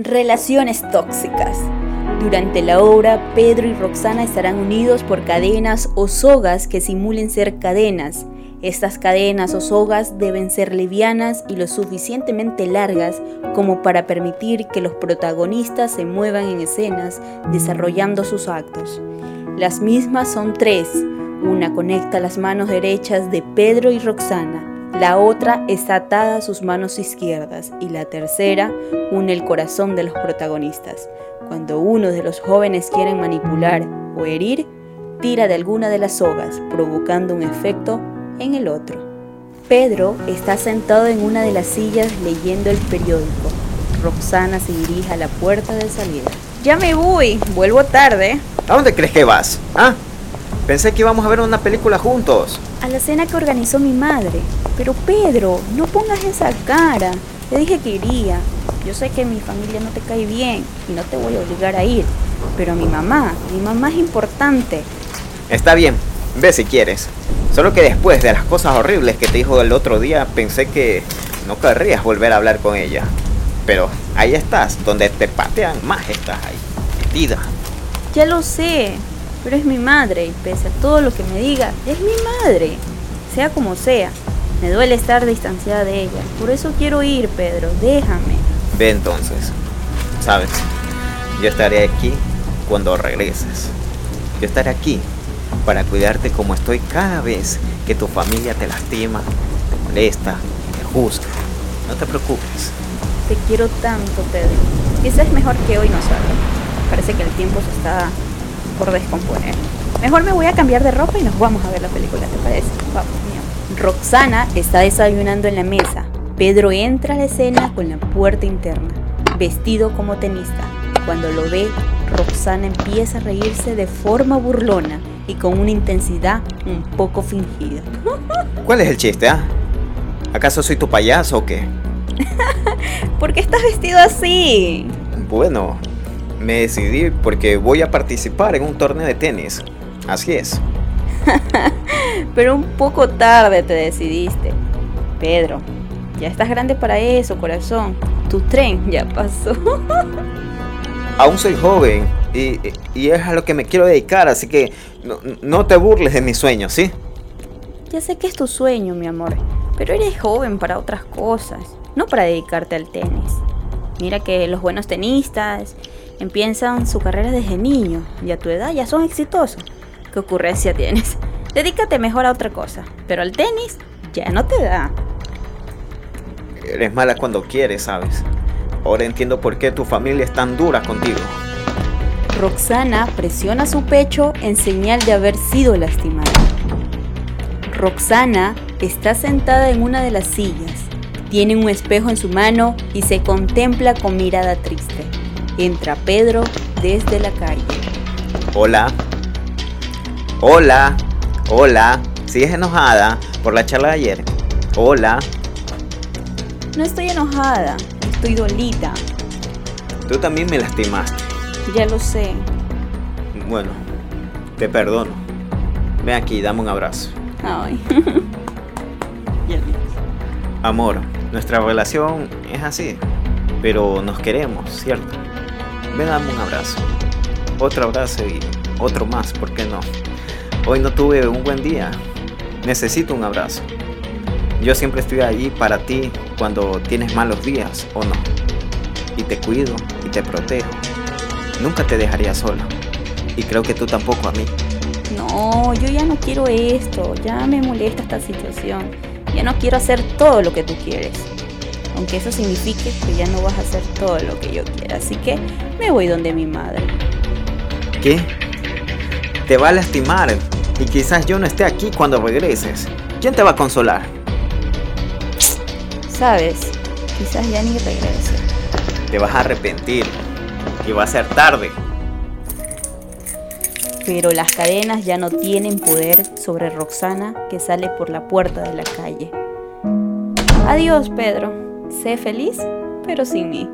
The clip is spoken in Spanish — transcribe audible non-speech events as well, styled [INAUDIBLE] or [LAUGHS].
Relaciones tóxicas. Durante la obra, Pedro y Roxana estarán unidos por cadenas o sogas que simulen ser cadenas. Estas cadenas o sogas deben ser livianas y lo suficientemente largas como para permitir que los protagonistas se muevan en escenas desarrollando sus actos. Las mismas son tres. Una conecta las manos derechas de Pedro y Roxana, la otra está atada a sus manos izquierdas y la tercera une el corazón de los protagonistas. Cuando uno de los jóvenes quiere manipular o herir, tira de alguna de las sogas, provocando un efecto en el otro. Pedro está sentado en una de las sillas leyendo el periódico. Roxana se dirige a la puerta de salida. Ya me voy, vuelvo tarde. ¿A dónde crees que vas? ¿Ah? Pensé que íbamos a ver una película juntos. A la cena que organizó mi madre. Pero Pedro, no pongas esa cara. Te dije que iría. Yo sé que mi familia no te cae bien y no te voy a obligar a ir. Pero mi mamá, mi mamá es importante. Está bien, ve si quieres. Solo que después de las cosas horribles que te dijo el otro día, pensé que no querrías volver a hablar con ella. Pero ahí estás, donde te patean más estás ahí, metida. Ya lo sé, pero es mi madre y pese a todo lo que me diga, es mi madre. Sea como sea, me duele estar distanciada de ella. Por eso quiero ir, Pedro, déjame. Ve entonces. Sabes, yo estaré aquí cuando regreses. Yo estaré aquí para cuidarte como estoy cada vez que tu familia te lastima, te molesta, te juzga. No te preocupes. Te quiero tanto, Pedro. Quizás es mejor que hoy no salga. Parece que el tiempo se está por descomponer. Mejor me voy a cambiar de ropa y nos vamos a ver la película, ¿te parece? Vamos, mío. Roxana está desayunando en la mesa. Pedro entra a la escena con la puerta interna, vestido como tenista. Cuando lo ve, Roxana empieza a reírse de forma burlona y con una intensidad un poco fingida. [LAUGHS] ¿Cuál es el chiste, ah? ¿Acaso soy tu payaso o qué? [LAUGHS] ¿Por qué estás vestido así? Bueno, me decidí porque voy a participar en un torneo de tenis. Así es. [LAUGHS] Pero un poco tarde te decidiste. Pedro, ya estás grande para eso, corazón. Tu tren ya pasó. [LAUGHS] Aún soy joven y, es a lo que me quiero dedicar, así que no, no te burles de mis sueños, ¿sí? Ya sé que es tu sueño, mi amor, pero eres joven para otras cosas, no para dedicarte al tenis. Mira que los buenos tenistas empiezan su carrera desde niño y a tu edad ya son exitosos. ¿Qué ocurrencia tienes? Dedícate mejor a otra cosa, pero al tenis ya no te da. Eres mala cuando quieres, ¿sabes? Ahora entiendo por qué tu familia es tan dura contigo. Roxana presiona su pecho en señal de haber sido lastimada. Roxana está sentada en una de las sillas. Tiene un espejo en su mano y se contempla con mirada triste. Entra Pedro desde la calle. Hola. Hola. Hola. ¿Sigues enojada por la charla de ayer? Hola. No estoy enojada, estoy dolida. Tú también me lastimaste. Ya lo sé. Bueno, te perdono. Ven aquí, dame un abrazo. Ay. [LAUGHS] Amor, nuestra relación es así, pero nos queremos, ¿cierto? Ven, dame un abrazo. Otro abrazo y otro más, ¿por qué no? Hoy no tuve un buen día. Necesito un abrazo. Yo siempre estoy allí para ti cuando tienes malos días o no. Y te cuido y te protejo. Nunca te dejaría sola. Y creo que tú tampoco a mí. No, yo ya no quiero esto. Ya me molesta esta situación. Ya no quiero hacer todo lo que tú quieres aunque eso signifique que ya no vas a hacer todo lo que yo quiera. Así que me voy donde mi madre. ¿Qué? Te va a lastimar y quizás yo no esté aquí cuando regreses. ¿Quién te va a consolar? Sabes, quizás ya ni regrese. Te vas a arrepentir y va a ser tarde. Pero las cadenas ya no tienen poder sobre Roxana que sale por la puerta de la calle. Adiós, Pedro. Sé feliz, pero sin mí.